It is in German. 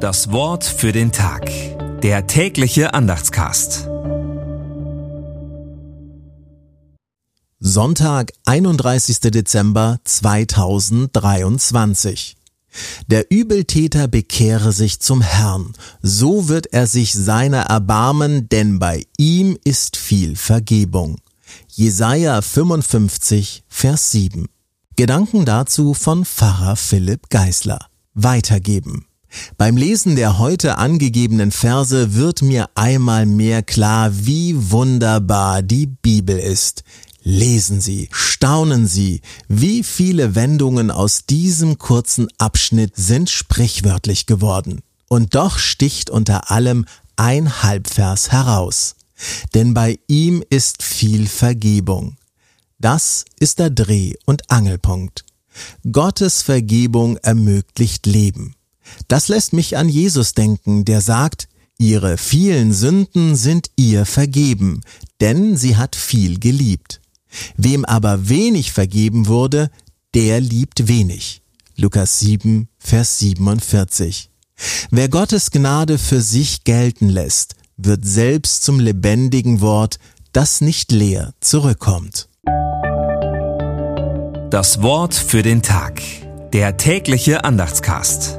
Das Wort für den Tag. Der tägliche Andachtscast. Sonntag, 31. Dezember 2023. Der Übeltäter bekehre sich zum Herrn, so wird er sich seiner erbarmen, denn bei ihm ist viel Vergebung. Jesaja 55, Vers 7. Gedanken dazu von Pfarrer Philipp Geisler. Weitergeben. Beim Lesen der heute angegebenen Verse wird mir einmal mehr klar, wie wunderbar die Bibel ist. Lesen Sie, staunen Sie, wie viele Wendungen aus diesem kurzen Abschnitt sind sprichwörtlich geworden. Und doch sticht unter allem ein Halbvers heraus. Denn bei ihm ist viel Vergebung. Das ist der Dreh- und Angelpunkt. Gottes Vergebung ermöglicht Leben. Das lässt mich an Jesus denken, der sagt, Ihre vielen Sünden sind ihr vergeben, denn sie hat viel geliebt. Wem aber wenig vergeben wurde, der liebt wenig. Lukas 7, Vers 47. Wer Gottes Gnade für sich gelten lässt, wird selbst zum lebendigen Wort, das nicht leer zurückkommt. Das Wort für den Tag. Der tägliche Andachtscast.